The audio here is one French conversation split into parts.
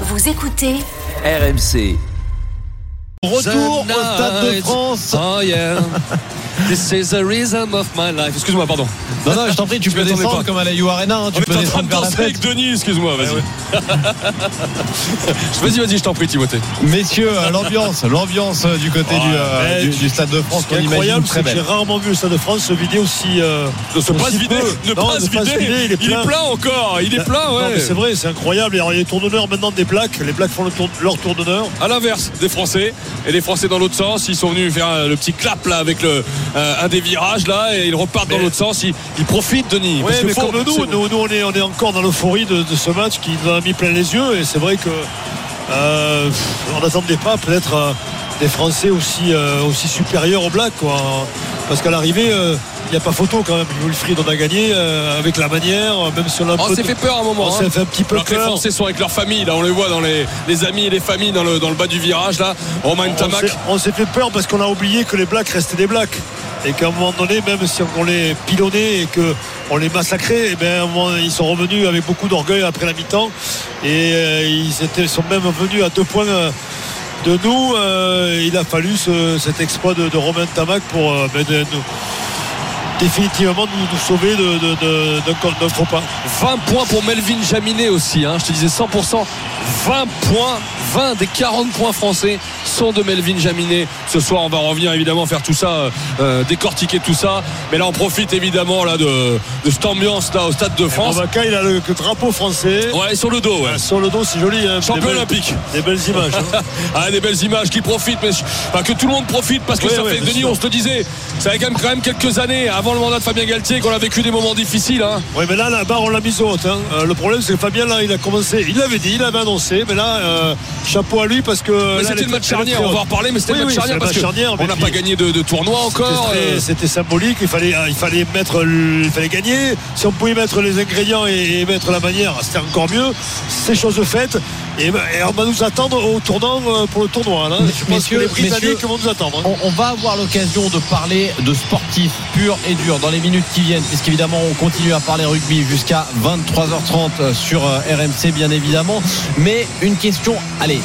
Vous écoutez RMC. Retour au Stade de France. Oh yeah. This is the rhythm of my life. Excuse-moi, pardon. Non, non, je t'en prie, tu Je peux descendre pas. comme à la You Arena. hein, tu peux descendre de vers la fête. avec Denis, excuse-moi, vas-y. vas-y, vas-y, je t'en prie, Timothée. Messieurs, euh, l'ambiance, l'ambiance euh, du côté du, euh, du, du Stade de France qu'on est imagine incroyable, très que j'ai belle. rarement vu le Stade de France se vider aussi. euh, Ne se pas se vider, ne pas se il est plein. encore, il est plein, ouais. c'est vrai, c'est incroyable. Il y a les tours d'honneur maintenant des Blacks. Les Blacks font leur tour d'honneur. À l'inverse des Français et les Français dans l'autre sens, ils sont venus faire euh, le petit clap là avec le, euh, un des virages là et ils repartent dans l'autre sens. Ils, ils profitent, Denis. Oui, parce que mais faut- comme nous, nous, nous, on, est, on est encore dans l'euphorie de, de ce match qui nous a mis plein les yeux. Et c'est vrai que euh, on n'attendait pas peut-être des Français aussi, euh, aussi supérieurs aux Blacks. Quoi. Parce qu'à l'arrivée, euh, il n'y a pas photo quand même. Wilfried, on a gagné euh, avec la manière, même si on a Oh, peu s'est fait peur à un moment. on hein. s'est fait un petit peu que les peur. Français sont avec leur famille, là on les voit dans les, les amis et les familles dans le, dans le bas du virage là. Romain On Tamac. On s'est fait peur parce qu'on a oublié que les Blacks restaient des Blacks. Et qu'à un moment donné, même si on les pilonnait et qu'on les massacrait, eh moment, ils sont revenus avec beaucoup d'orgueil après la mi-temps. Et euh, ils étaient- sont même venus à deux points euh, de nous. Euh, il a fallu ce- cet exploit de, de Romain Tamac pour euh, ben, de- définitivement nous, sauver de- de- de- pas. 20 points pour Melvin Jaminet aussi. hein. Je te disais 100%. 20 points. 20 des 40 points français sont de Melvin Jaminet. Ce soir, on va revenir évidemment faire tout ça, euh, euh, décortiquer tout ça. Mais là, on profite évidemment là, de, de cette ambiance là, au Stade de France. Romaca, il a le, le drapeau français. Ouais, sur le dos, ouais. Ah, Sur le dos, c'est joli. hein. Champion Des belles- olympique. Des belles images. hein. Ah, des belles images qui profitent, mais enfin, que tout le monde profite parce que ça fait, Denis, sûr. on se le disait, ça fait quand même, quand même quelques années avant le mandat de Fabien Galtier qu'on a vécu des moments difficiles. Hein. Oui, mais là, la barre, on l'a mise haute. Euh, le problème, c'est que Fabien, là, il a commencé. Il l'avait dit, il avait annoncé. Mais là, euh, chapeau à lui parce que. C'était le match charnière, on va en reparler, mais c'était Oui, le match oui, charnière parce charnière, mais n'a pas gagné de, de tournoi encore. C'était euh, C'était symbolique, il fallait, il fallait mettre, il fallait gagner. Si on pouvait mettre les ingrédients et, et mettre la manière, c'était encore mieux. C'est chose faite. Et, ben, et on va nous attendre au tournant euh, pour le tournoi. Là. Je pense Messieurs, que les Britanniques messieurs, vont nous attendre. hein. On, on va avoir l'occasion de parler de sportifs purs et durs dans les minutes qui viennent, puisqu'évidemment on continue à parler rugby jusqu'à 23h30 sur euh, RMC bien évidemment. Mais une question, allez,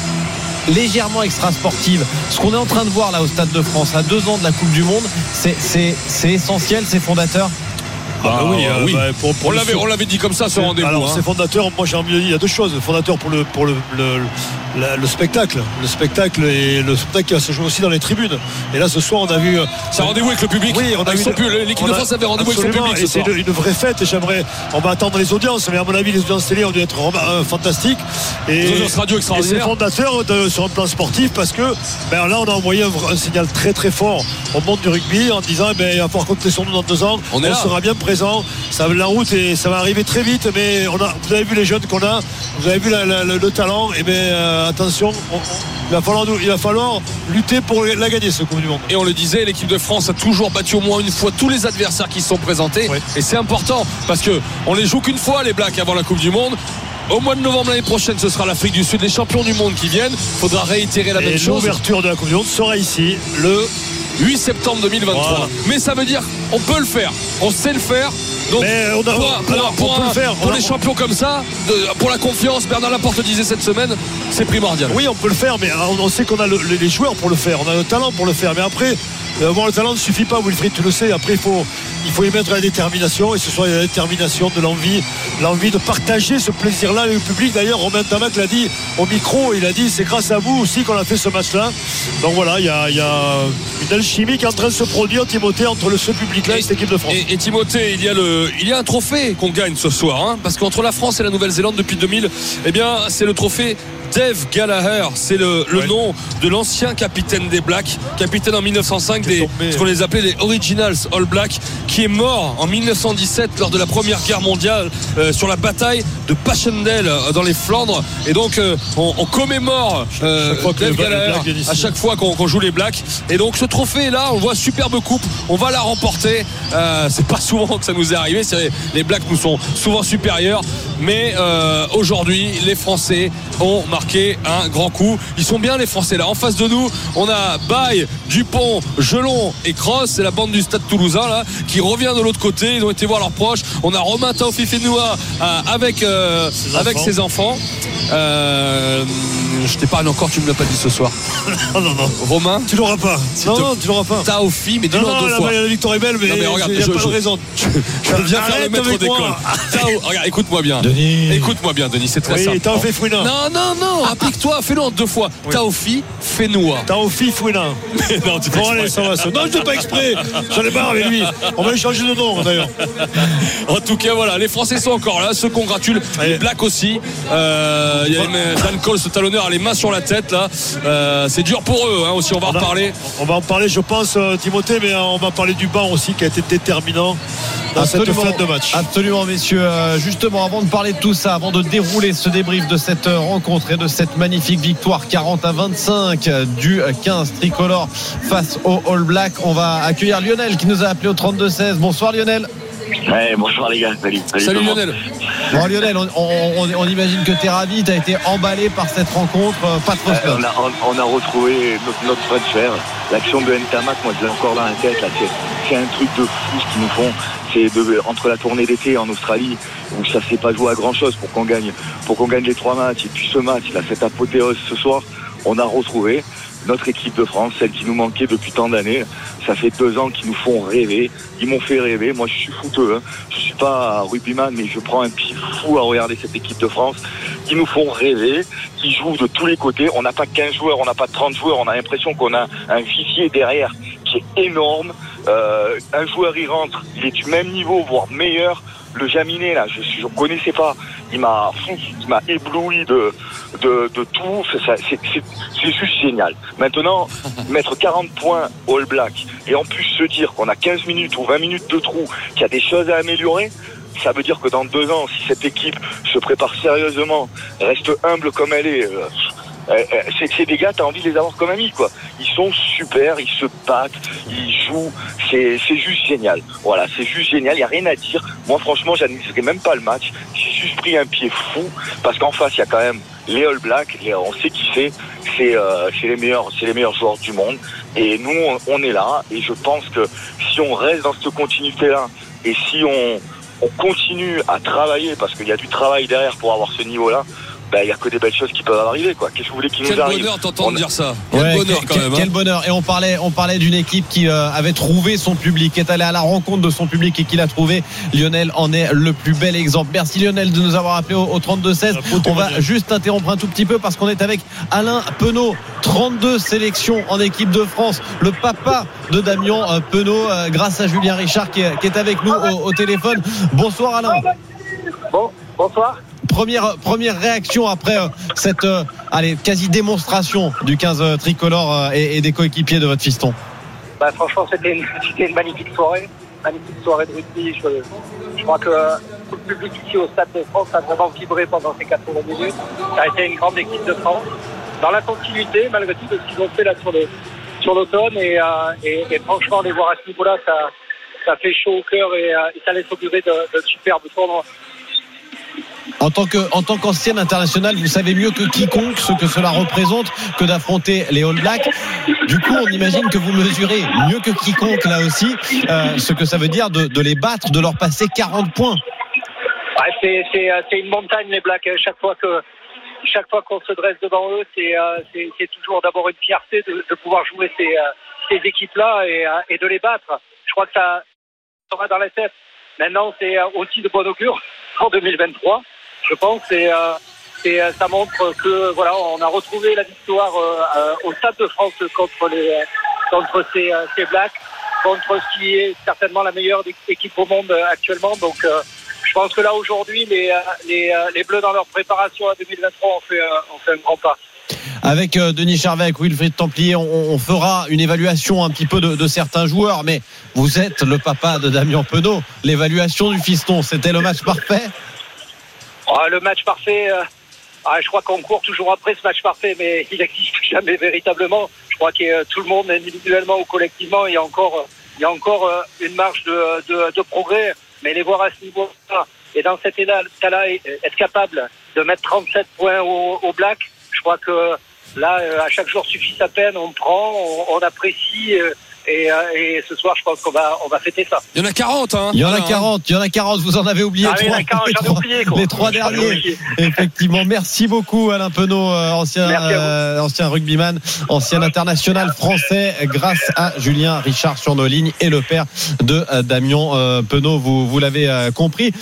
légèrement extra-sportive. Ce qu'on est en train de voir là au Stade de France, à deux ans de la Coupe du Monde, c'est essentiel, c'est fondateur. Bah oui, euh, oui. bah, pour- pour on l'avait, sur- on l'avait dit comme ça, ce rendez-vous. Alors, hein. c'est fondateur. Moi, j'ai envie de dire, il y a deux choses. Fondateur pour le, pour le, le, la- le spectacle. Le spectacle et le spectacle qui va se jouer aussi dans les tribunes. Et là, ce soir, on a vu. euh, C'est un rendez-vous avec le public. Oui, on a Avec pu- L'équipe de France avait rendez-vous avec son public ce c'est une, une vraie fête. Et j'aimerais. On va attendre les audiences, mais à mon avis, les audiences télé ont dû être euh, fantastiques. Et, Les audiences radio et c'est fondateur de- sur un plan sportif parce que ben, là, on a envoyé un, un signal très très fort au monde du rugby en disant ben, il va falloir compter sur nous dans deux ans. On sera bien présent. Ça, la route et ça va arriver très vite, mais on a, vous avez vu les jeunes qu'on a, vous avez vu la- la- le, le talent. Et bien attention, on- on- il, va falloir, il va falloir lutter pour la gagner ce Coupe du Monde. Et on le disait, l'équipe de France a toujours battu au moins une fois tous les adversaires qui se sont présentés. Oui. Et c'est important parce que on les joue qu'une fois les Blacks avant la Coupe du Monde. Au mois de novembre l'année prochaine, ce sera l'Afrique du Sud, les champions du monde qui viennent. Faudra réitérer la Et même chose. l'ouverture de la Coupe du Monde sera ici le 8 septembre 2023. Voilà. Mais ça veut dire on peut le faire, on sait le faire. Donc Mais on a- pour, pour alors, un- pour on peut un- le faire. pour On a- des champions comme ça, de- pour la confiance, Bernard Laporte disait cette semaine, c'est primordial. Oui, on peut le faire, mais on, on sait qu'on a le- les joueurs pour le faire, on a le talent pour le faire. Mais après, euh, le talent ne suffit pas, Wilfried, tu le sais. Après, il faut, il faut y mettre la détermination, et ce soit la détermination de l'envie, l'envie de partager ce plaisir-là avec le public. D'ailleurs, Romain Tamac l'a dit au micro, il a dit c'est grâce à vous aussi qu'on a fait ce match-là. Donc voilà, il y a, il y a une alchimie qui est en train de se produire, Timothée, entre le, ce et, Timothée, il y a le, il y a un trophée qu'on gagne ce soir, hein, parce qu'entre la France et la Nouvelle-Zélande depuis 2000, eh bien, c'est le trophée Dave Gallagher, c'est le, le Ouais. nom de l'ancien capitaine des Blacks, capitaine en 1905 des ce qu'on les appelait les Originals All Blacks, qui est mort en 1917 lors de la Première Guerre mondiale euh, sur la bataille de Passchendaele euh, dans les Flandres. Et donc euh, on, on commémore Dave Gallagher à chaque fois qu'on joue les Blacks. Et donc ce trophée là, on voit superbe coupe, on va la remporter. C'est pas souvent que ça nous est arrivé, les Blacks nous sont souvent supérieurs, mais aujourd'hui les Français ont marqué un grand coup. Ils sont bien les Français là. En face de nous, on a Baye, Dupont, Gelon et Cross, c'est la bande du Stade Toulousain là, qui revient de l'autre côté. Ils ont été voir leurs proches. On a Romain Taofi Fenoua euh, avec euh, Ses avec enfants. ses enfants. Euh, je t'épargne encore, tu me l'as pas dit ce soir. Non, non, non. Romain, Tu l'auras pas. Non, te- non, tu l'auras pas. Taofi, mais dis-le deux fois. la victoire est belle, mais Non, mais regarde, je- pas je- de raison. Je viens faire le maître d'école. regarde, écoute-moi bien. Denis. Écoute-moi bien, Denis, c'est très Oui, simple. t'as fait Fouina. Non, non, non, applique-toi, fais-le en deux fois. Taofi, Fenoua. T'as au fif Fouina. non, tu Bon, allez, exprès. ça va. ça. Non, je ne pas exprès. J'en ai marre avec lui. On va lui changer de nom, d'ailleurs. En tout cas, voilà, les Français sont encore là, se congratulent. Les Blacks aussi. Euh, Il y a Dan Cole, ce talonneur, les mains sur la tête là. Euh, c'est dur pour eux hein, aussi. On va en On reparler. On va en parler, je pense, euh, Timothée, mais euh, on va parler du banc aussi qui a été déterminant dans cette fin de match. Absolument, messieurs. Justement, avant de parler de tout ça, avant de dérouler ce débrief de cette rencontre et de cette magnifique victoire 40 à 25 euh, du euh, 15 tricolore face au All Black, on va accueillir Lionel qui nous a appelé au 32-16. Bonsoir Lionel. Ouais, bonsoir les gars, salut. Lionel. Bon Lionel, on, on- on- on imagine que tu es ravi, tu as été emballé par cette rencontre, euh, pas trop Euh, on, a, on, on a retrouvé notre, notre transfert. L'action de Ntamak, moi je l'ai encore dans la tête. là, C'est, c'est un truc de fou ce qu'ils nous font. C'est de, entre la tournée d'été en Australie, où ça s'est pas joué à grand chose pour qu'on gagne, pour qu'on gagne les trois matchs. Et puis ce match, là, cette apothéose ce soir, on a retrouvé notre équipe de France, celle qui nous manquait depuis tant d'années. Ça fait deux ans qu'ils nous font rêver. Ils m'ont fait rêver. Moi, je suis fouteux. Hein. Je suis pas rugbyman, mais je prends un pied fou à regarder cette équipe de France. Ils nous font rêver. Ils jouent de tous les côtés. On n'a pas 15 joueurs, on n'a pas 30 joueurs. On a l'impression qu'on a un vivier derrière qui est énorme. Euh, un joueur, il rentre, il est du même niveau, voire meilleur. Le Jaminet, là, je ne connaissais pas. Il m'a, il m'a ébloui de, de, de tout. C'est juste génial. Maintenant, mettre 40 points All Black et en plus se dire qu'on a 15 minutes ou 20 minutes de trou, qu'il y a des choses à améliorer, ça veut dire que dans deux ans, si cette équipe se prépare sérieusement, reste humble comme elle est, euh, euh, euh, c'est des gars, t'as envie de les avoir comme amis, quoi. Ils sont super, ils se battent, ils jouent, c'est, juste génial. Voilà, c'est juste génial, il n'y a rien à dire. Moi, franchement, j'admiserais même pas le match. J'ai juste pris un pied fou, parce qu'en face, il y a quand même les All Blacks, on sait qui c'est, c'est, euh, les meilleurs, c'est les meilleurs joueurs du monde. Et nous, on, est là, et je pense que si on reste dans cette continuité-là, et si on, on continue à travailler, parce qu'il y a du travail derrière pour avoir ce niveau-là, ben, il n'y a que des belles choses qui peuvent arriver, quoi. Qu'est-ce que vous voulez qu'il Quel nous arrive bonheur t'entendre On- dire ça. Quel Ouais, bonheur quel, quand quel- même. hein. quel bonheur. Et on parlait, on parlait d'une équipe qui euh, avait trouvé son public, qui est allée à la rencontre de son public et qui l'a trouvé. Lionel en est le plus bel exemple. Merci Lionel de nous avoir appelé au, au 32-16. Un beau On va juste interrompre un tout petit peu parce qu'on est avec Alain Penaud. 32 sélections en équipe de France. Le papa de Damien euh, Penaud, euh, grâce à Julien Richard qui est, qui est avec nous au, au téléphone. Bonsoir Alain. Bon, bonsoir. Première, première réaction après euh, cette euh, allez, quasi démonstration du 15 euh, tricolore et, des coéquipiers de votre fiston. Bah, franchement, c'était une, magnifique soirée. Magnifique soirée de rugby. Je, crois que tout le public ici au Stade de France a vraiment vibré pendant ces 80 minutes. Ça a été une grande équipe de France. Dans la continuité, malgré tout, de ce qu'ils ont fait là sur l'automne. Et, franchement, les voir à ce niveau-là, ça, fait chaud au cœur et, et ça laisse augurer de, de superbes tournois. En tant que, en tant qu'ancienne internationale, vous savez mieux que quiconque ce que cela représente que d'affronter les All Blacks. Du coup, on imagine que vous mesurez mieux que quiconque là aussi euh, ce que ça veut dire de, les battre, de leur passer 40 points. Euh, c'est une montagne les Blacks. Chaque fois qu'on se dresse devant eux, c'est, euh, toujours d'abord une fierté de, pouvoir jouer ces, équipes-là et, et de les battre. Je crois que ça sera dans la tête. Maintenant, c'est aussi de bon augure en 2023. Je pense et, euh, euh, ça montre que voilà, on a retrouvé la victoire euh, au Stade de France contre les contre ces, ces Blacks, contre ce qui est certainement la meilleure équipe au monde actuellement. Donc je pense que là aujourd'hui, les, les, les Bleus dans leur préparation à 2023 ont fait, un grand pas. Avec Denis Charvet, avec Wilfried Templier, on, fera une évaluation un petit peu de, certains joueurs, mais vous êtes le papa de Damien Penaud. L'évaluation du fiston, c'était le match parfait ah, Le match parfait, euh, ah, je crois qu'on court toujours après ce match parfait, mais il n'existe jamais véritablement. Je crois que euh, tout le monde, individuellement ou collectivement, il y a encore, il y a encore euh, une marge de, de, progrès, mais les voir à ce niveau-là et dans cet état-là, être capable de mettre 37 points au, Black, je crois que là, à chaque jour suffit sa peine, on prend, on apprécie. Euh, et, euh, et, ce soir, je pense qu'on va, on va fêter ça. Il y en a 40, hein Il y en a 40, il y en a 40, vous en avez oublié ah, trois. Oui, 40, les, trois oublié, les trois derniers. Effectivement, merci beaucoup Alain Penaud, ancien, euh, ancien rugbyman, ancien international français, grâce à Julien Richard sur nos lignes et le père de euh, Damien euh, Penaud, vous, vous l'avez euh, compris.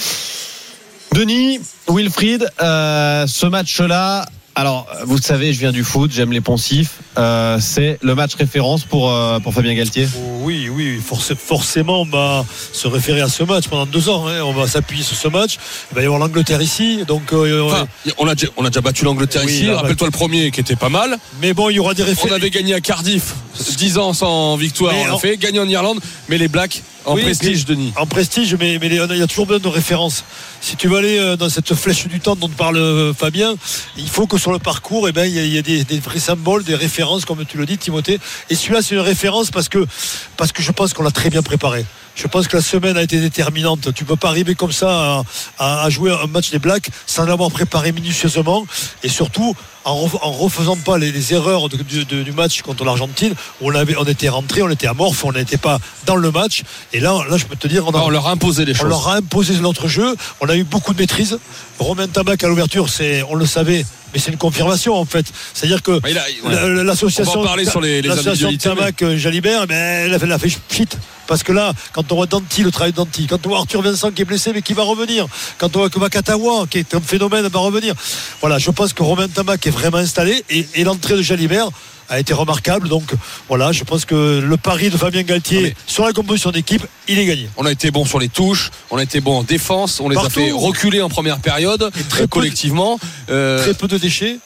Denis, Wilfried, ce match-là, alors, vous savez, je viens du foot, j'aime les poncifs. Euh, c'est le match référence pour, euh, pour Fabien Galtier Oui, oui, forc forcément, on va se référer à ce match pendant deux ans. Hein. On va s'appuyer sur ce match. Il va y avoir l'Angleterre ici. Donc, euh, enfin, on, a déjà, on a déjà battu l'Angleterre oui, ici. Rappelle-toi le premier qui était pas mal. Mais bon, il y aura des références. On avait gagné à Cardiff 10 ans sans victoire. Mais on l'a fait. Gagné en Irlande. Mais les Blacks, en oui, prestige, Denis. En prestige, mais, mais il y a toujours besoin de références. Si tu veux aller dans cette flèche du temps dont parle Fabien, il faut que sur le parcours, eh ben, il y a, il y a des, des, vrais symboles, des références, comme tu le dis, Timothée. Et celui-là, c'est une référence parce que, parce que je pense qu'on l'a très bien préparé. Je pense que la semaine a été déterminante. Tu peux pas arriver comme ça à, à jouer un match des Blacks sans l'avoir préparé minutieusement et surtout en, refaisant pas les, les erreurs de, de, du match contre l'Argentine où on, avait, on était rentré, on était amorphe, on n'était pas dans le match. Et là, là, je peux te dire, on, a, on leur a imposé les on choses. On leur a imposé notre jeu. On a eu beaucoup de maîtrise. Romain Tabac à l'ouverture, c'est, on le savait, mais c'est une confirmation en fait. C'est-à-dire que ouais. l'association Tamac mais... Jalibert, ben, elle, a fait, elle a fait shit. Parce que là, quand on voit Danti, le travail de Danti, quand on voit Arthur Vincent qui est blessé mais qui va revenir, quand on voit que Makatawa, qui est un phénomène, va revenir. Voilà, je pense que Romain Tamac est vraiment installé et, et l'entrée de Jalibert a été remarquable. Donc voilà, je pense que le pari de Fabien Galtier sur la composition d'équipe, il est gagné. On a été bon sur les touches, on a été bon en défense, on les Partout. a fait reculer en première période, très euh, collectivement. Peu de, euh... Très peu de déchets.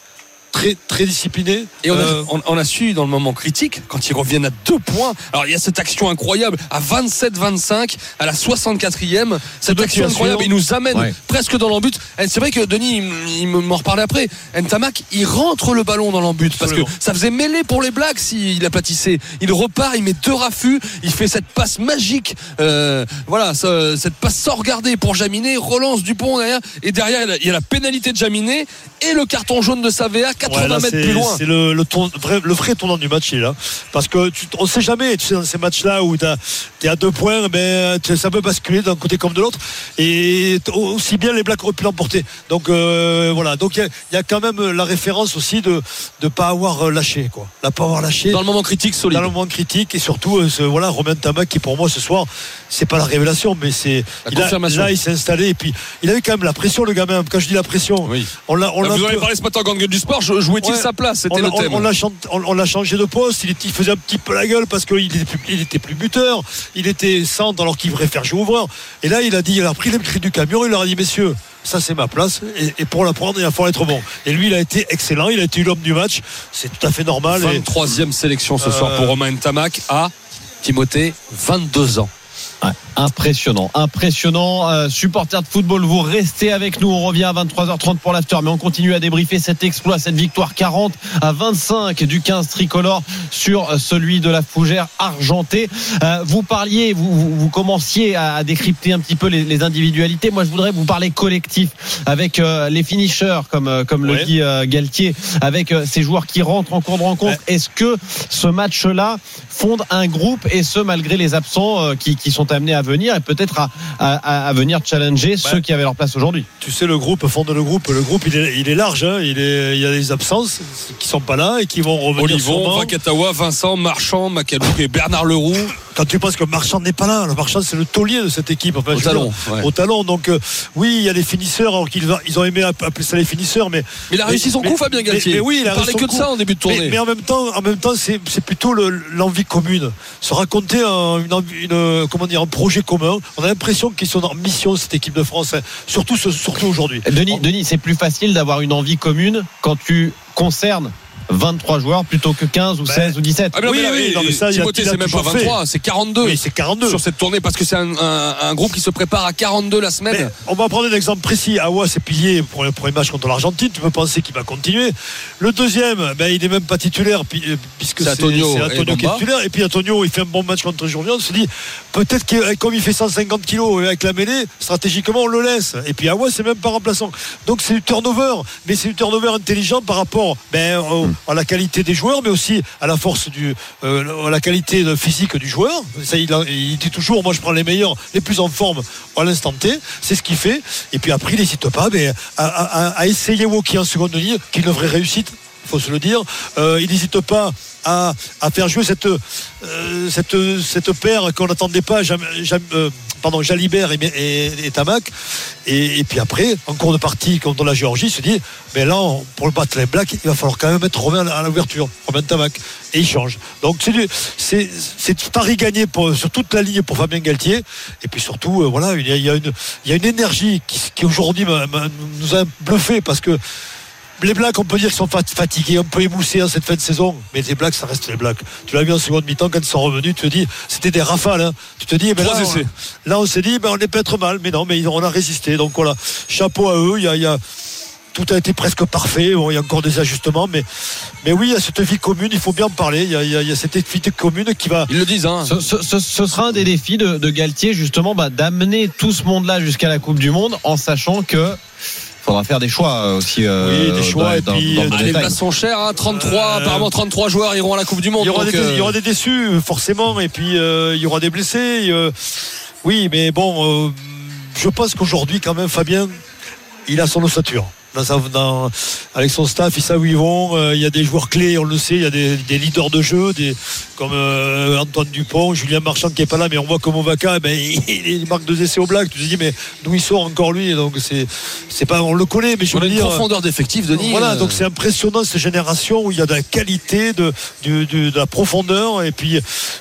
Très, très discipliné. Et on a, euh... on, on a, su dans le moment critique, quand ils reviennent à deux points. Alors il y a cette action incroyable à 27-25, à la 64e. Cette action incroyable, il nous amène ouais. presque dans l'embut. C'est vrai que Denis, il, il m'en reparlait après. Ntamak, il rentre le ballon dans l'embut parce que ça faisait mêler pour les Blacks s'il aplatissait. Il repart, il met deux raffus, il fait cette passe magique. Euh, voilà, cette passe sans regarder pour Jaminet, relance Dupont derrière. Et derrière, il y a la pénalité de Jaminet et le carton jaune de Savea 80 ouais, là, mètres plus loin. C'est le, vrai, le, vrai tournant du match, il est là. Parce que tu, on ne sait jamais, tu sais, dans ces matchs-là où tu es à deux points, ben, ça peut basculer d'un côté comme de l'autre. Et aussi bien les Blacks auraient pu l'emporter. Donc euh, voilà, donc il y, y, a quand même la référence aussi de ne pas avoir lâché. Quoi. La pas avoir lâché. Dans le moment critique, solide. Dans le moment critique, et surtout, euh, ce, voilà, Romain Tamac qui pour moi ce soir, c'est pas la révélation, mais c'est. Là, il s'est installé et puis il avait quand même la pression, le gamin. Quand je dis la pression, oui. on l'a. On Vous avez parlé ce matin en gang du sport, jouait-il ouais. sa place C'était le thème. On, on, on l'a changé de poste, il, faisait un petit peu la gueule parce qu'il était, plus, il était plus buteur, il était centre alors qu'il devrait faire jouer ouvreur. Et là, il a dit, il a pris les cris du camion, il leur a dit, messieurs, ça c'est ma place et, et, pour la prendre il va falloir être bon et lui il a été excellent il a été l'homme du match c'est tout à fait normal 23e et... sélection ce euh... soir pour Romain Tamac à Timothée 22 ans Ouais, impressionnant, impressionnant. Euh, supporters de football, vous restez avec nous. On revient à 23h30 pour l'after, mais on continue à débriefer cet exploit, cette victoire 40 à 25 du 15 tricolore sur celui de la fougère argentée. Euh, vous parliez, vous, vous, vous, commenciez à, à, décrypter un petit peu les, les, individualités. Moi, je voudrais vous parler collectif avec euh, les finishers, comme, comme ouais. le dit euh, Galtier, avec euh, ces joueurs qui rentrent en cours de rencontre. Ouais. Est-ce que ce match-là fonde un groupe et ce malgré les absents euh, qui, qui sont amenés à venir et peut-être à, à, à, venir challenger bah, ceux qui avaient leur place aujourd'hui. Tu sais, le groupe fonde le groupe. Le groupe, il est, il est large. Hein. Il, est, il y a des absences qui sont pas là et qui vont revenir. Olivon, Vakatawa, Vincent, Marchand, Macalouk et Bernard Leroux. Quand tu penses que Marchand n'est pas là, le Marchand c'est le taulier de cette équipe. Enfin, Au talon, dire, ouais. Au talon. Donc euh, oui, il y a les finisseurs, alors qu'ils ils ont aimé appeler ça les finisseurs, mais. Mais il a réussi son coup, Fabien Galtier. Mais, oui, il a parlait réussi que son de coup. ça en début de Mais, tournée. mais en même temps, en même temps, c'est plutôt le- l'envie commune. Se raconter un, une, envie- une, comment dire, un projet commun. On a l'impression qu'ils sont en mission cette équipe de France, hein. surtout ce- surtout aujourd'hui. Denis, Denis c'est plus facile d'avoir une envie commune quand tu concernes 23 joueurs plutôt que 15 ou Ben, 16 ou 17. Ah, mais non, Oui, mais là, oui, et- non, mais ça, il a- Timothée, c'est même pas toujours fait. 23, c'est 42 Oui, c'est 42. sur cette tournée parce que c'est un, un- un groupe qui se prépare à 42 la Mais semaine. on va prendre un exemple précis. Awa, c'est pilier pour le premier match contre l'Argentine. Tu peux penser qu'il va continuer. Le deuxième, ben, il n'est même pas titulaire euh, puisque C'est Antonio qui est titulaire. Et puis Antonio, il fait un bon match contre Journion. On se dit peut-être que euh, comme il fait 150 kilos avec la mêlée, stratégiquement on le laisse. Et puis Awa, c'est même pas remplaçant. Donc c'est du turnover, mais c'est du turnover intelligent par rapport ben, au- à la qualité des joueurs, mais aussi à la force du, euh, à la qualité physique du joueur. Ça, il, dit toujours, moi je prends les meilleurs, les plus en forme à l'instant T. C'est ce qu'il fait. Et puis après, il n'hésite pas ben, à, essayer Woki en seconde ligne, qui vraie réussite. Faut se le dire. Euh, il n'hésite pas à, à faire jouer cette, euh, cette, cette paire qu'on n'attendait pas, euh, pardon, Jalibert et, et, et Tamac. Et, puis après, en cours de partie contre la Géorgie, il se dit mais là, pour le battre les Blacks, il va falloir quand même mettre Romain à l'ouverture, Romain Tamac. Et il change. Donc c'est c'est pari gagné sur toute la ligne pour Fabien Galtier. Et puis surtout, voilà, il y, a, il y a une, il y a une énergie qui, qui aujourd'hui nous a bluffé parce que les Blacks, on peut dire qu'ils sont fat- fatigués, un peu émoussés en cette fin de saison, mais les Blacks, ça reste les Blacks. Tu l'as vu en seconde mi-temps quand ils sont revenus, tu te dis, c'était des rafales. hein. Tu te dis, mais là, Trois essais. on, là, on s'est dit, ben, on est peut-être mal, mais non, mais on a résisté. Donc voilà, chapeau à eux. Il y a, il y a- tout a été presque parfait. Bon, il y a encore des ajustements, mais, mais oui, il y a cette vie commune, il faut bien en parler. Il y a, il y a- il y a cette vie commune qui va. Ils le disent, hein. Ce, ce- ce- ce sera un des défis de, de Galtier, justement, bah, d'amener tout ce monde-là jusqu'à la Coupe du Monde en sachant que faudra faire des choix euh, aussi. euh, Oui, des choix, dans- et puis, dans- dans le euh, Ah, les détail. places sont chères, hein, 33, Euh, apparemment 33 joueurs iront à la Coupe du Monde. Il y, aura donc, des, euh, il y aura des déçus, forcément, et puis euh, il y aura des blessés. euh, oui, mais bon, euh, je pense qu'aujourd'hui, quand même, Fabien, il a son ossature. Dans sa- dans- avec son staff, ils savent où ils vont. Euh, il y a des joueurs clés, on le sait. Il y a des, des leaders de jeu, des, comme euh, Antoine Dupont, Julien Marchand qui est pas là, mais on voit comme Ovaka, ben, il, il marque deux essais au black. Tu te dis, mais d'où il sort encore lui? Donc c'est, c'est pas, on le connaît, mais je on a veux une dire. profondeur d'effectif, Denis. Voilà, donc c'est impressionnant cette génération où il y a de la qualité, de, de la profondeur, et puis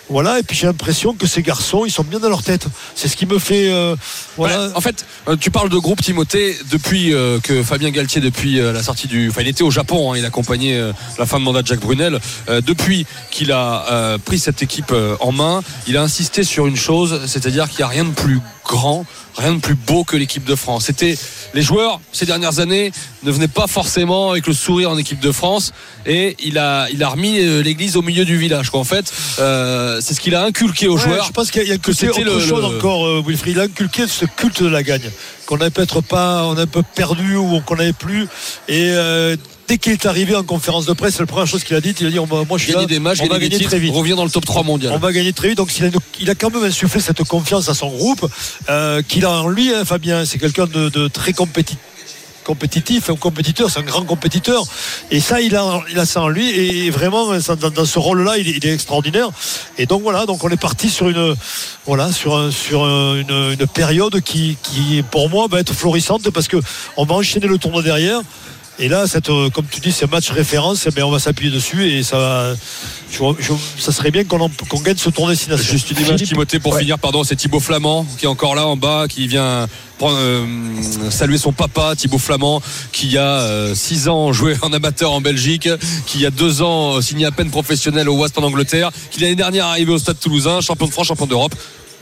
voilà, et puis j'ai l'impression que ces garçons, ils sont bien dans leur tête. C'est ce qui me fait, euh, voilà. Ouais, en fait, tu parles de groupe Timothée depuis que Fabien Galtier, depuis euh, la sortie du, enfin, il était au Japon, hein, il accompagnait euh, la fin de mandat de Jacques Brunel. Euh, depuis qu'il a pris cette équipe en main, il a insisté sur une chose, c'est-à-dire qu'il n'y a rien de plus grand, rien de plus beau que l'équipe de France. C'était les joueurs ces dernières années ne venaient pas forcément avec le sourire en équipe de France, et il a, il a remis l'église au milieu du village. Quoi. En fait, euh, c'est ce qu'il a inculqué aux Ouais, joueurs. Je pense qu'il y a, que c'était autre le- chose le- encore, euh, Wilfried. Il a inculqué ce culte de la gagne, qu'on n'a peut-être pas, on a un peu perdu ou qu'on plus. Et euh, dès qu'il est arrivé en conférence de presse, c'est la première chose qu'il a dit. Il a dit, on va- moi je suis là, Gagner des matchs, on va gagner des gagner titres, très vite. revient dans le top 3 mondial. On va gagner très vite. Donc il a, une- il a quand même insufflé cette confiance à son groupe euh, qu'il a en lui, hein, Fabien. C'est quelqu'un de, de très compétitif compétitif, un compétiteur, c'est un grand compétiteur. Et ça, il a, il ça en lui. Et vraiment, dans, ce rôle-là, il, est- extraordinaire. Et donc voilà, donc on est parti sur une période qui, qui, pour moi, va être florissante parce que on va enchaîner le tournoi derrière. Et là, cette, euh, comme tu dis, c'est un match référence, eh bien, on va s'appuyer dessus et ça va. je- je- ça serait bien qu'on gagne ce tournoi destination. Juste une image, Timothée, pour Ouais. finir, pardon, c'est Thibaut Flamand qui est encore là en bas, qui vient prendre, euh, saluer son papa, Thibaut Flamand, qui a 6 ans joué en amateur en Belgique, qui a 2 ans euh, signé à peine professionnel au Wasp en Angleterre, qui l'année dernière est arrivé au Stade Toulousain, champion de France, champion d'Europe,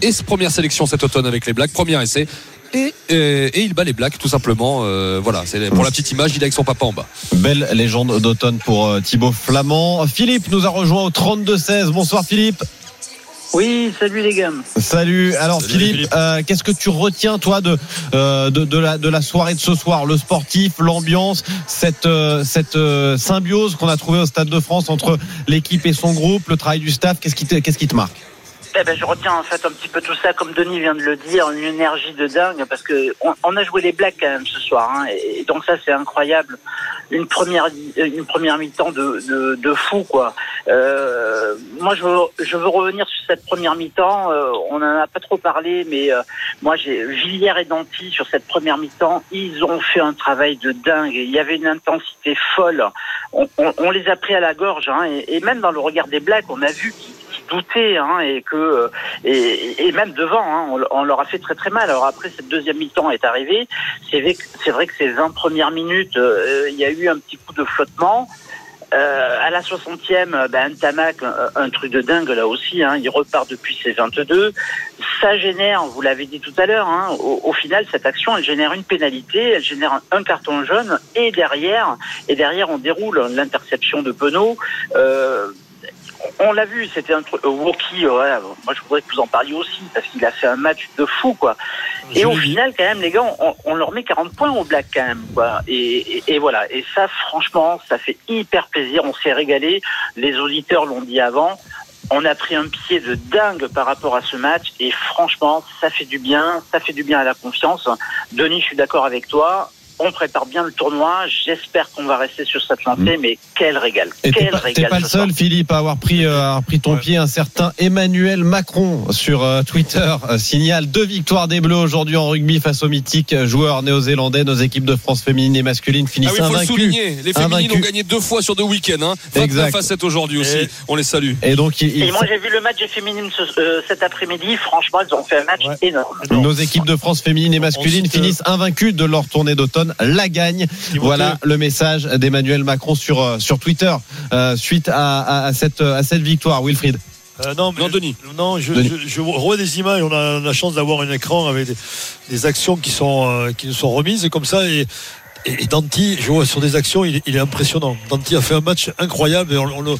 et sa première sélection cet automne avec les Blacks, premier essai. Et, et- et il bat les Blacks tout simplement. euh, voilà, c'est pour la petite image, il est avec son papa en bas. Belle légende d'automne pour euh, Thibaut Flamand. Philippe nous a rejoint au 32-16. Bonsoir Philippe. Oui, salut les gars. Salut. Alors Salut, Philippe, Philippe. euh, qu'est-ce que tu retiens toi de, euh, de, de la, de la soirée de ce soir? Le sportif, l'ambiance, cette, euh, cette euh, symbiose qu'on a trouvée au Stade de France entre l'équipe et son groupe, le travail du staff, qu'est-ce qui te, qu'est-ce qui te marque? Eh ben, je retiens en fait un petit peu tout ça, comme Denis vient de le dire, une énergie de dingue, parce que on, a joué les Blacks quand même ce soir, hein, et, donc ça c'est incroyable. Une première, une première mi-temps de, de, fou quoi. Euh, moi je veux, revenir sur cette première mi-temps, euh, on n'en a pas trop parlé, mais euh, moi, j'ai Villiers et Danty sur cette première mi-temps, ils ont fait un travail de dingue. Il y avait une intensité folle. On les a pris à la gorge, hein, et, et même dans le regard des Blacks, on a vu qu'ils doutaient, hein, et que euh, et, et même devant, hein, on, on leur a fait très très mal. Alors après, cette deuxième mi-temps est arrivée. C'est vrai, vrai que ces 20 premières minutes, euh, il y a eu un petit coup de flottement. Euh, à la 60e, ben, Ntamak, un, un truc de dingue là aussi, hein, il repart depuis ses 22. Ça génère, vous l'avez dit tout à l'heure, hein, au, au final, cette action, elle génère une pénalité, elle génère un, un carton jaune, et derrière, et derrière, on déroule l'interception de Penaud. Euh, on l'a vu, c'était un truc. euh, Wauquiez, voilà, moi je voudrais que vous en parliez aussi, parce qu'il a fait un match de fou, quoi. Et au final, quand même, les gars, on, on leur met 40 points au black, quand même, quoi. Et, et, et voilà. Et ça, franchement, ça fait hyper plaisir. On s'est régalé. Les auditeurs l'ont dit avant. On a pris un pied de dingue par rapport à ce match. Et franchement, ça fait du bien. Ça fait du bien à la confiance. Denis, je suis d'accord avec toi. On prépare bien le tournoi. J'espère qu'on va rester sur cette lancée. Mais quel régal. Et t'es Quel pas, t'es régal. pas le soir. seul, Philippe, à avoir pris, euh, à avoir pris ton Ouais. pied. Un certain Emmanuel Macron sur euh, Twitter euh, signale deux victoires des Bleus aujourd'hui en rugby face aux mythiques joueurs néo-zélandais. Nos équipes de France féminine et masculine Ah finissent oui, il faut le souligner. Les féminines Invaincu. ont gagné deux fois sur deux week-ends. Hein. 29 Exact. à 7 aujourd'hui aussi. Et- On les salue. Et donc, il- Et il- moi, j'ai vu le match des féminines ce- euh, cet après-midi. Franchement, elles ont fait un match Ouais. énorme. nos équipes de France féminine et masculine finissent invaincues de leur tournée d'automne. La gagne. Voilà le message d'Emmanuel Macron sur, euh, sur Twitter euh, suite à, à- à cette, à cette victoire. Wilfried. Euh, non, mais- Non, Denis. Non, je, Denis. je, je vois des images. On a la chance d'avoir un écran avec des, des actions qui sont euh, qui nous sont remises comme ça. Et, et, et Danti, je vois sur des actions, il, est- il est impressionnant. Danti a fait un match incroyable. Et on- on le-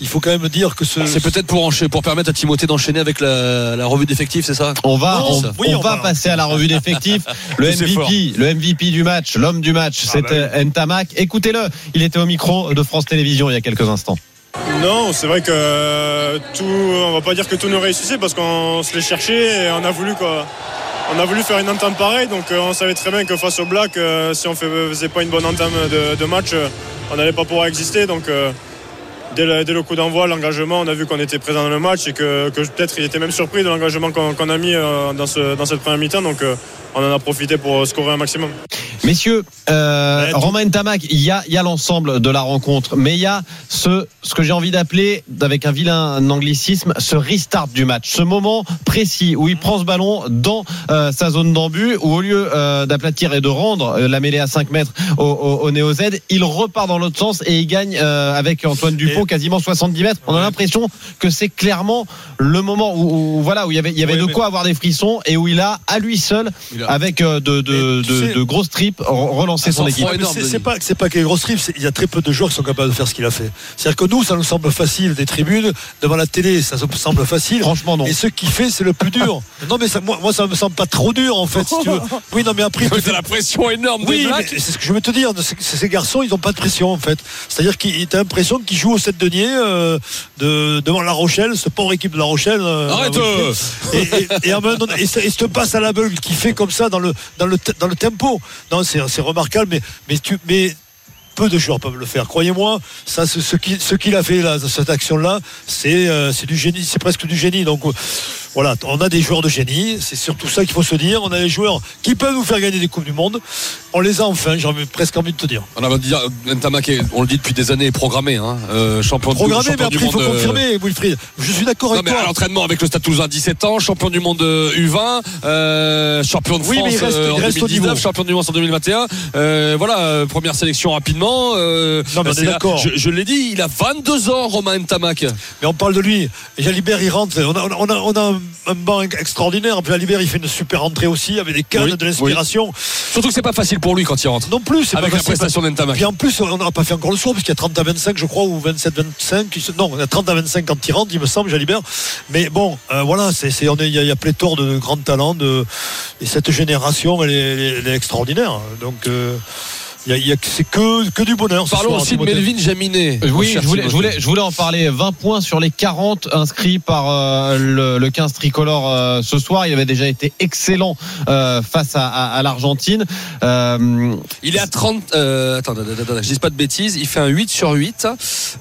il faut quand même dire que ce. C'est peut-être pour, enchaîner- pour permettre à Timothée d'enchaîner avec la, la revue d'effectifs, c'est ça On va, Non, on, oui, on on va va- passer à la revue d'effectifs. Le. MVP, le MVP du match, l'homme du match, Ah c'est bah euh, Ntamak. Écoutez-le, il était au micro de France Télévisions il y a quelques instants. Non, c'est vrai que euh, tout, on va pas dire que tout nous réussissait parce qu'on se les cherchait et on a voulu quoi. On a voulu faire une entame pareille, donc euh, on savait très bien que face au Black, euh, si on ne faisait pas une bonne entame de, de match, euh, on n'allait pas pouvoir exister. Donc dès, le, dès le coup d'envoi, l'engagement, on a vu qu'on était présent dans le match et que, que peut-être il était même surpris de l'engagement qu'on a mis euh, dans, ce, dans cette première mi-temps. Donc euh, on en a profité pour scorer un maximum. Messieurs, euh, Romain Ntamak, il y a, il y a l'ensemble de la rencontre, mais il y a ce, ce que j'ai envie d'appeler, avec un vilain anglicisme, ce restart du match, ce moment précis où il prend ce ballon dans euh, sa zone d'embut, où au lieu euh, d'aplatir et de rendre la mêlée à 5 mètres au, au, au Néo Z, il repart dans l'autre sens et il gagne avec Antoine Dupont Quasiment 70 mètres. On a l'impression que c'est clairement le moment où, où, voilà où il y avait, il y avait de quoi avoir des frissons et où il a à lui seul avec euh, de, de, tu de, sais- de grosses tripes re- relancer Ah, son équipe. énorme, c'est- pas c'est pas qu'il y a gros strip, c'est- il y a très peu de joueurs qui sont capables de faire ce qu'il a fait. C'est-à-dire que nous, ça nous semble facile des tribunes devant la télé, ça nous semble facile. Franchement non. Et ce qu'il fait, c'est le plus dur. non, mais ça, moi, moi, ça me semble pas trop dur en fait. Si tu veux. Oui, non, mais après. Mais T'as la pression énorme Oui, c'est ce que je veux te dire. c'est que Ces garçons, ils n'ont pas de pression en fait. C'est-à-dire qu'ils t'as l'impression qu'ils jouent au 7 deniers euh, de, devant La Rochelle, ce pauvre équipe de La Rochelle. euh, Arrête euh. Rochelle. et, et, et, en même temps- et, ce- et cette passe à la bulle qui fait comme ça dans le, dans le, dans le tempo. Non, c'est remarquable, mais, mais, tu, mais peu de joueurs peuvent le faire. Croyez-moi, ça, ce qu'il ce qu'il a fait là, cette action-là, c'est euh, c'est du génie, c'est presque du génie. Donc euh, voilà, on a des joueurs de génie, c'est surtout ça qu'il faut se dire. On a des joueurs qui peuvent nous faire gagner des coupes du monde. On les a enfin, j'ai presque envie de te dire. On a dit, est- on le dit depuis des années, est programmé, hein, euh, champion, Programmé, du, mais après du il faut euh, confirmer, Wilfried. Je suis d'accord avec mais toi. l'entraînement avec le Stade Toulousain 17 ans, champion du monde euh, U20, euh, champion de Oui, mais France il reste- euh, il en reste au 2019, niveau. champion du monde en 2021. Euh, voilà, euh, première sélection rapidement. euh, Non, mais on c'est est là- d'accord. Je, je l'ai dit, il a 22 ans, Romain Ntamak. Mais on parle de lui. Jalibert, il rentre. On a, on a, on a un, banc extraordinaire. Puis Jalibert, il fait une super entrée aussi avec des cannes, Oui, de l'inspiration. Surtout que c'est pas facile pour lui quand il rentre. Non plus, c'est pas Avec la prestation d'Ntamak. Puis en plus, on n'aura pas fait encore le soir, puisqu'il y a 30 à 25, je crois, ou 27 25. il se- Non, il y a 30 à 25 quand il rentre, il me semble, Jalibert. Mais bon, euh, voilà, c'est, on il y, a- il y a pléthore de grands talents. De, et cette génération, elle est, elle extraordinaire. Donc, euh, c'est que, que du bonheur. ce Parlons soir, aussi de. Melvin Jaminet. Oui, mon je voulais, je, voulais, je voulais en parler. 20 points sur les 40 inscrits par euh, le, le 15 tricolore euh, ce soir. Il avait déjà été excellent euh, face à, à- à l'Argentine. Euh, Il est à 30. Euh, attends, attends, attends, attends, je dis pas de bêtises. Il fait un 8 sur 8.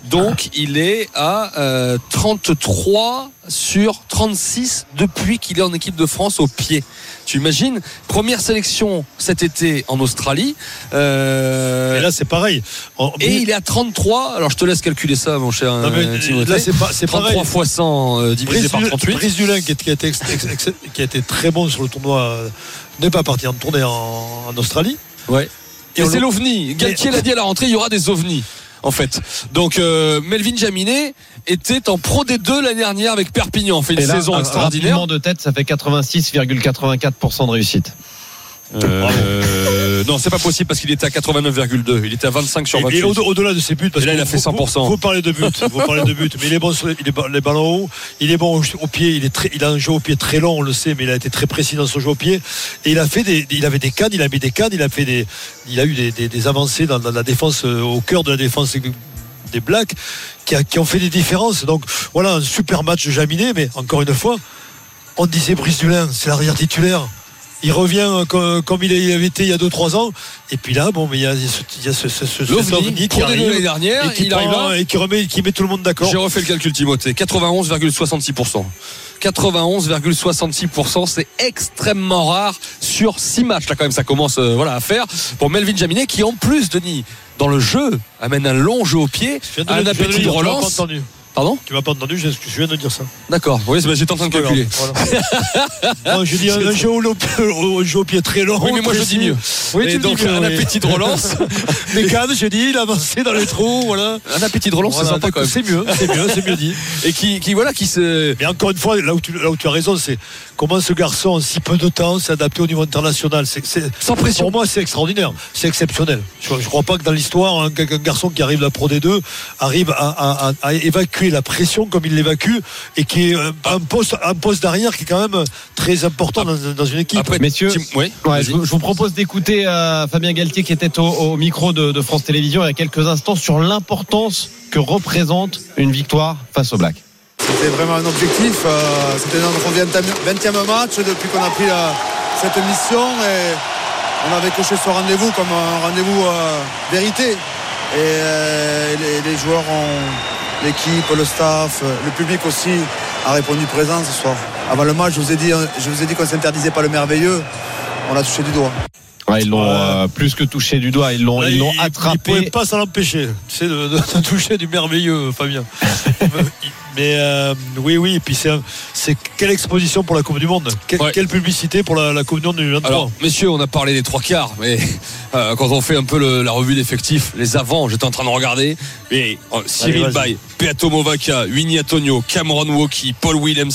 Donc, il est à euh, 33 sur 36 depuis qu'il est en équipe de France au pied. Tu imagines Première sélection cet été en Australie. Euh, Et là, c'est pareil. Et il est à 33. Alors je te laisse calculer ça, mon cher Non, mais euh, Timothée. là, c'est pas- c'est 33 pareil. fois 100 euh, divisé Brice par Dulin- 38. Brice Dulin, qui, a été ex- ex- ex- qui a été très bon sur le tournoi, euh, n'est pas parti en tournée en, en Australie. Ouais. Et c'est l'OVNI. Galtier l'a dit à la rentrée, il y aura des OVNI. En fait. Donc euh, Melvin Jaminet était en Pro D2 l'année dernière avec Perpignan. On fait une là, saison extraordinaire. de tête, ça fait 86,84% de réussite. Euh, non, c'est pas possible parce qu'il était à 89,2. Il était à 25 sur Et, 28. et au- au-delà de ses buts, parce Et là, que il a fait faut- 100%. Faut, faut parler de buts, faut parler de buts, mais il est bon sur les, il est les ballons hauts, il est bon au, pied, il est très, il a un jeu au pied très long, on le sait, mais il a été très précis dans son jeu au pied. Et il a fait des, il avait des cannes, il a mis des cannes, il a fait des, il a eu des, des- des avancées dans, dans la défense, euh, au cœur de la défense des Blacks, qui, a- qui ont fait des différences. Donc voilà, un super match de Jaminet, mais encore une fois, on disait Brice Dulin, c'est l'arrière titulaire. Il revient euh, co- comme, il avait été il y a 2-3 ans. Et puis là, bon, mais il y a, ce- il y a ce, qui Pro D2 arrive l'année dernière, et qui, il arrive prend- là. et qui remet, qui met tout le monde d'accord. J'ai refait le calcul, Timothée. 91,66%. 91,66%, c'est extrêmement rare sur 6 matchs. Là, quand même, ça commence euh, voilà, à faire. Pour Melvin Jaminet, qui en plus, Denis, dans le jeu, amène un long jeu au pied, de un de appétit de relance. Pardon Tu m'as pas entendu, je, je viens de dire ça. D'accord. Oui, c'est- bah, j'étais en train de calculer. grave, voilà. Non, j'ai dit un, jeu au, un jeu au pied très long. Oui, mais moi, je dis mieux. Oui, Et tu donc, dis mieux, un oui. appétit de relance. Des cannes, j'ai dit, il a avancé dans les trous, voilà. un appétit de relance, Voilà, c'est sympa quand même. C'est mieux, c'est mieux, c'est mieux dit. Et qui, qui, voilà, qui se. Mais encore une fois, là où tu, là où tu as raison, c'est comment ce garçon, en si peu de temps, s'est adapté au niveau international. Sans pression. Pour moi, c'est extraordinaire. C'est exceptionnel. Je ne crois pas que dans l'histoire, un, un garçon qui arrive la Pro D2 arrive à, à- à- à évacuer la pression comme il l'évacue et qui est un, un poste, un poste d'arrière qui est quand même très important dans, dans une équipe. Après, Messieurs, oui, Ouais, je, vous- je vous propose d'écouter euh, Fabien Galtier qui était au, au micro de, de France Télévisions il y a quelques instants sur l'importance que représente une victoire face au Black. C'était vraiment un objectif. euh, C'était notre 20e, 20e match depuis qu'on a pris la- cette mission et on avait coché ce rendez-vous comme un rendez-vous euh, vérité. Et euh, les, les joueurs ont, l'équipe, le staff, euh, le public aussi a répondu présent ce soir. Avant le match, je vous ai dit, je vous ai dit qu'on s'interdisait pas le merveilleux. On l'a touché du doigt. Ouais, ils l'ont euh, plus que touché du doigt, ils l'ont Là, ils l'ont ne attrapé. pouvait pas s'en empêcher. C'est de, de- de toucher du merveilleux, Fabien. Mais euh, oui, oui. Et puis c'est, quelle exposition pour la Coupe du Monde? Quelle, Ouais. quelle publicité pour la, la Coupe du Monde du 23. Alors, messieurs, on a parlé des trois quarts, mais euh, quand on fait un peu le- la revue d'effectifs, les avants, j'étais en train de regarder, et euh, Cyril. Bay, Beato Movaca, Winnie Antonio, Cameron Woki, Paul Willemc,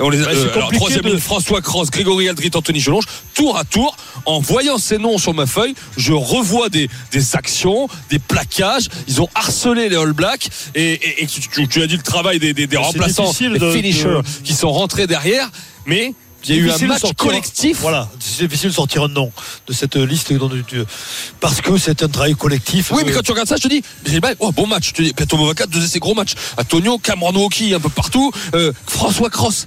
on les, Ouais, c'est alors, compliqué troisième de- François Cross, Grégory Aldrit, Anthony Gelonge, tour à tour, en voyant ces noms sur ma feuille, je revois des, des actions, des plaquages, ils ont harcelé les All Blacks, et, et- et tu, tu- tu as dit le travail des, des- des remplaçants, des de- finishers, de- qui sont rentrés derrière, mais il y a eu un match collectif. Voilà, c'est difficile de sortir un nom de cette liste parce que c'est un travail collectif. Oui, mais Euh, quand tu regardes ça, je te dis, oh, bon match. Je te dis, Pietro Movaca faisait ses gros matchs. Antonio, Cameron Woki, un peu partout. Euh, François Cross.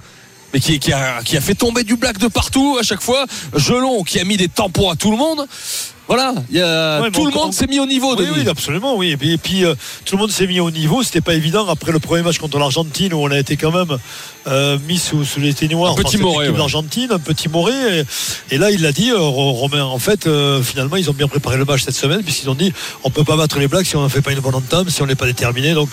Mais qui, qui, a, qui a fait tomber du black de partout à chaque fois. Gelon qui a mis des tampons à tout le monde. Voilà, il y a, Ouais, mais tout le monde s'est mis au niveau. Oui, oui, absolument, oui. Et puis, et puis, euh, tout le monde s'est mis au niveau. C'était pas évident après le premier match contre l'Argentine où on a été quand même euh, mis sous, sous les ténoirs. Un petit Moré, ouais. d'Argentine, un petit Moré. Et, et là, il l'a dit, euh, Romain. En fait, finalement, ils ont bien préparé le match cette semaine puisqu'ils ont dit, on peut pas battre les Blacks si on ne fait pas une bonne entame, si on n'est pas déterminé. Donc,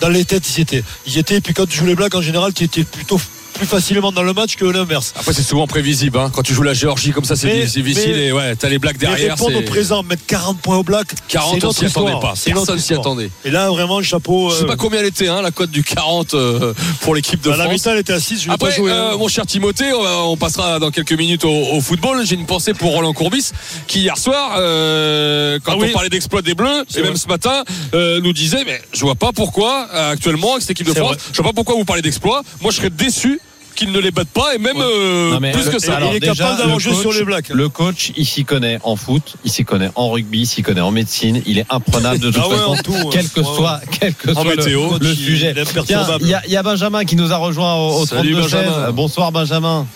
dans les têtes, ils y étaient. Ils y étaient. Et puis, quand tu joues les Blacks, en général, tu étais plutôt plus facilement dans le match que l'inverse. Après, c'est souvent prévisible. Hein. Quand tu joues la Géorgie comme ça, c'est difficile. et ouais, t'as les blacks Mais derrière. répondre au présent, mettre 40 points au Black, 40, c'est on s'y attendait pas. Personne s'y attendait. Et là, vraiment, chapeau. Je sais euh, pas combien elle était, hein, la cote du 40 euh, pour l'équipe de la France. mi-temps, elle était à 6, je Après, pas joué. euh, hein. mon cher Timothée, on, on passera dans quelques minutes au, au football. J'ai une pensée pour Roland Courbis, qui hier soir, euh, quand Ah on oui. parlait d'exploit des Bleus, et même ce matin, euh, nous disait, mais je vois pas pourquoi euh, actuellement avec cette équipe de France, vrai. je vois pas pourquoi vous parlez d'exploit. Moi, je serais déçu qu'ils ne les battent pas, et même euh, Non, plus le- que ça. alors, il est capable d'avoir le joué sur les Blacks. Le coach, il s'y connaît en foot, il s'y connaît en rugby, il s'y connaît en médecine, il est imprenable de toute Ah ouais, façon, tout, quel que Ouais, soit, quel que En soit le- météo, le, coach, il- sujet. il y, a- il y a Benjamin qui nous a rejoint au, au Salut, 32 Benjamin. Bonsoir Benjamin.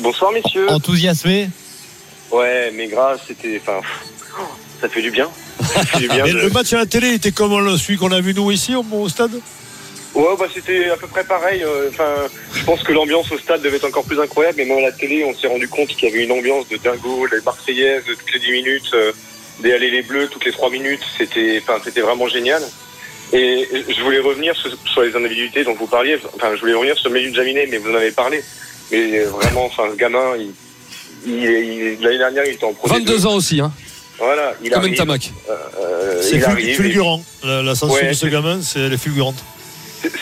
Bonsoir messieurs. Enthousiasmé Ouais, mais grave, c'était. Enfin, ça fait du bien. Ça fait du bien. Mais de- le match à la télé était comme celui qu'on a vu nous ici au, au stade? Ouais, bah c'était à peu près pareil. euh, Enfin, je pense que l'ambiance au stade devait être encore plus incroyable, mais même à la télé, on s'est rendu compte qu'il y avait une ambiance de dingo, les Marseillaises toutes les 10 minutes, euh, des allées les bleus toutes les 3 minutes. C'était, enfin, c'était vraiment génial. Et je voulais revenir sur, les individualités dont vous parliez. Enfin, je voulais revenir sur Melvin Jaminet, mais vous en avez parlé. Mais euh, vraiment, enfin, ce gamin, il, il, il- l'année dernière, il était en Pro D2. 22 ans aussi, hein. Voilà, il Comme arrive. Ntamak. euh, C'est fulgurant. La- L'ascension Ouais, de ce c'est- gamin, c'est elle est fulgurante.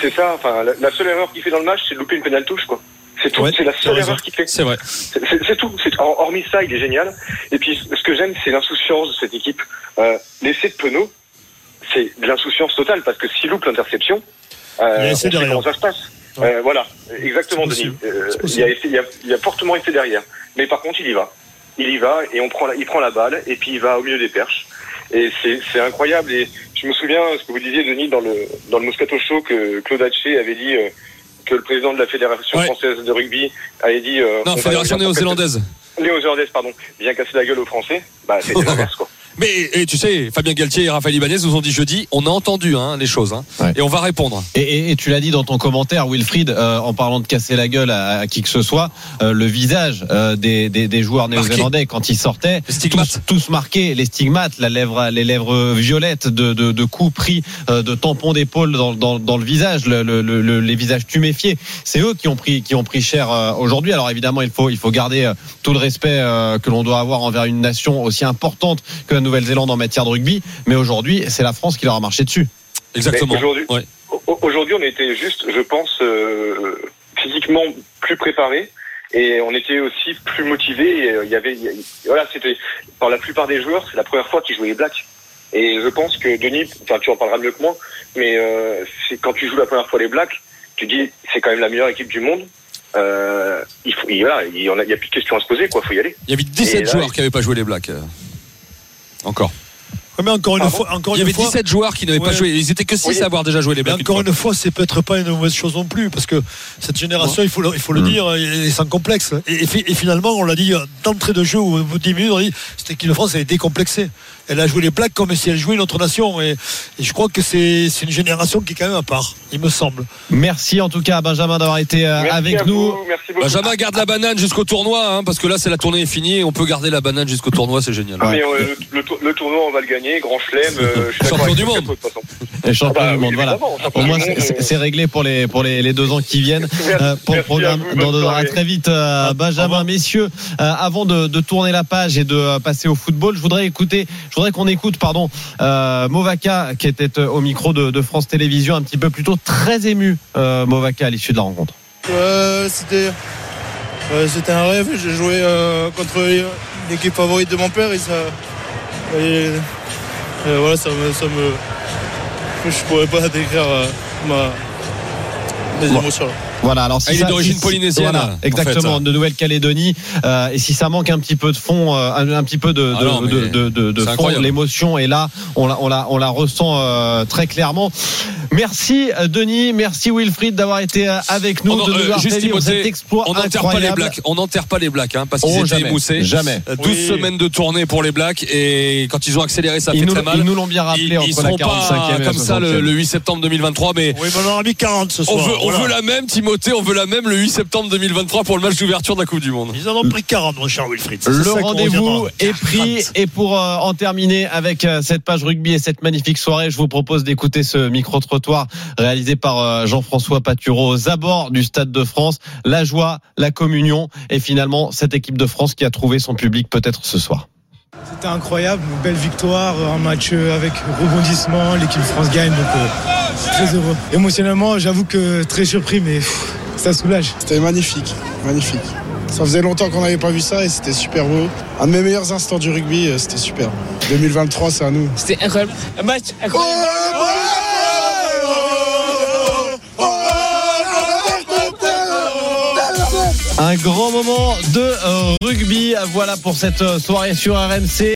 C'est ça, enfin, la, la seule erreur qu'il fait dans le match, c'est de louper une pénale touche, quoi. C'est tout, Ouais, c'est la seule erreur qu'il fait. C'est vrai. C'est tout. Hormis ça, il est génial. Et puis, ce que j'aime, c'est l'insouciance de cette équipe. Euh, L'essai de Penaud, c'est de l'insouciance totale, parce que s'il loupe l'interception, euh, on sait comment ça se passe. Euh, voilà, exactement, Denis. Euh, il, y a essai- il, y a, il y a fortement essai derrière. Mais par contre, il y va. Il y va et on prend la, il prend la balle et puis il va au milieu des perches. Et c'est c'est incroyable. Et je me souviens ce que vous disiez, Denis, dans le, dans le Moscato Show, que Claude Haché avait dit euh, que le président de la Fédération Ouais. française de rugby avait dit. euh, on Non, Fédération néo-zélandaise. Néo-zélandaise, pardon. Bien casser la gueule aux Français. Bah, c'était l'inverse, quoi. Mais et tu sais, Fabien Galtier et Raphaël Ibanez nous ont dit jeudi, on a entendu hein, les choses hein, Ouais. et on va répondre. Et, et- et tu l'as dit dans ton commentaire, Wilfried, euh, en parlant de casser la gueule à, à qui que ce soit, euh, le visage euh, des, des, des joueurs néo-zélandais quand ils sortaient, tous, tous marqués, les stigmates, la lèvre, les lèvres violettes de, de, de coups pris, de tampons d'épaule dans, dans, dans le visage, le, le- le- les visages tuméfiés. C'est eux qui ont pris, qui ont pris cher aujourd'hui. Alors évidemment, il faut, il faut garder tout le respect que l'on doit avoir envers une nation aussi importante que Nouvelle-Zélande en matière de rugby. Mais aujourd'hui, c'est la France qui leur a marché dessus. Exactement. Aujourd'hui- Ouais. On était juste, je pense, euh, physiquement plus préparés. Et on était aussi plus motivés. Et, euh, Il y avait, voilà, c'était par la plupart des joueurs, c'est la première fois qu'ils jouaient les Blacks. Et je pense que Denis, enfin, tu en parleras mieux que moi, mais euh, quand tu joues la première fois les Blacks, tu dis c'est quand même la meilleure équipe du monde. Euh, il faut, il, voilà, il y en a, plus de questions à se poser, quoi. Faut y aller. Il y avait 17 Et là, joueurs qui n'avaient pas joué les Blacks. Euh. Encore. Mais encore une Ah fois, encore Il y une avait fois, 17 joueurs qui n'avaient pas joué. Ils étaient que 6 Oui. à avoir déjà joué les Mais Blacks. encore une une fois, c'est peut-être pas une mauvaise chose non plus, parce que cette génération, il faut le, il faut le Mm. dire, est sans complexe. Et, et fi- et finalement, on l'a dit d'entrée de jeu, au bout de 10 minutes, on a dit cette équipe de France, elle est décomplexée. Elle a joué les plaques comme si elle jouait une autre nation. Et, et je crois que c'est c'est une génération qui est quand même à part, il me semble. Merci en tout cas à Benjamin d'avoir été euh, Merci avec à nous. vous, merci beaucoup. Benjamin garde la banane jusqu'au tournoi, hein, parce que là c'est la tournée est finie et on peut garder la banane jusqu'au tournoi, c'est génial. Mais euh, le, le tour- le tournoi, on va le gagner. Grand chelem. euh, Champion avec du vous, monde. Ah bah du oui, monde, voilà. champion Au moins, du c'est- réglé pour les pour les, les deux ans qui viennent. Merci- Euh, pour le programme à vous, dans très vite, euh, Benjamin, messieurs. Euh, avant de, de tourner la page et de passer au football, je voudrais écouter, je voudrais qu'on écoute, pardon, euh, Movaca qui était euh, au micro de, de France Télévisions un petit peu plus tôt, très ému, euh, Movaca à l'issue de la rencontre. Euh, c'était c'était un rêve. J'ai joué contre l'équipe favorite de mon père et ça. et- et voilà, ça me, ça me. Je pourrais pas décrire ma, mes émotions. là. Voilà, alors si Ah, il est d'origine si- polynésienne, voilà, en exactement, fait. de Nouvelle-Calédonie. Euh, et si ça manque un petit peu de fond, euh, un, un petit peu de, Ah de, non, mais de, de, de- de c'est fond, l'émotion est là, on la, on la, on la ressent euh, très clairement. Merci Denis, merci Wilfried d'avoir été avec nous, On en- de nous euh, avoir juste vivre cet exploit on n'enterre pas les incroyable. Blacks. On n'enterre pas les Blacks, hein, parce qu'ils Oh, étaient jamais, émoussés. jamais. Euh, 12 Oui. semaines de tournée pour les Blacks et quand ils ont accéléré, ça Ils fait nous, très mal. ils nous l'ont bien rappelé ils, ils entre la seront 45e pas et la comme ça le, 60e. le 8 septembre 2023, mais Oui, mais on en a mis 40 ce on soir. veut, on voilà. veut la même, Timothée, on veut la même le 8 septembre 2023 pour le match d'ouverture de la Coupe du Monde. Ils en ont pris 40, mon cher Wilfried. Le rendez-vous est pris et pour euh, en terminer avec euh, cette page rugby et cette magnifique soirée, je vous propose d'écouter ce micro-trottoir réalisé par euh, Jean-François Patureau aux abords du Stade de France. La joie, la communion et finalement cette équipe de France qui a trouvé son public peut-être ce soir. C'était incroyable, une belle victoire, un match euh, avec rebondissement, l'équipe France gagne, donc euh, très heureux. Émotionnellement, j'avoue que très surpris, mais pff, ça soulage. C'était magnifique, magnifique. Ça faisait longtemps qu'on n'avait pas vu ça et c'était super beau. Un de mes meilleurs instants du rugby, euh, c'était super. 2023, c'est à nous. C'était incroyable. Un match incroyable. Un grand moment de euh, rugby. Voilà pour cette euh, soirée sur RMC.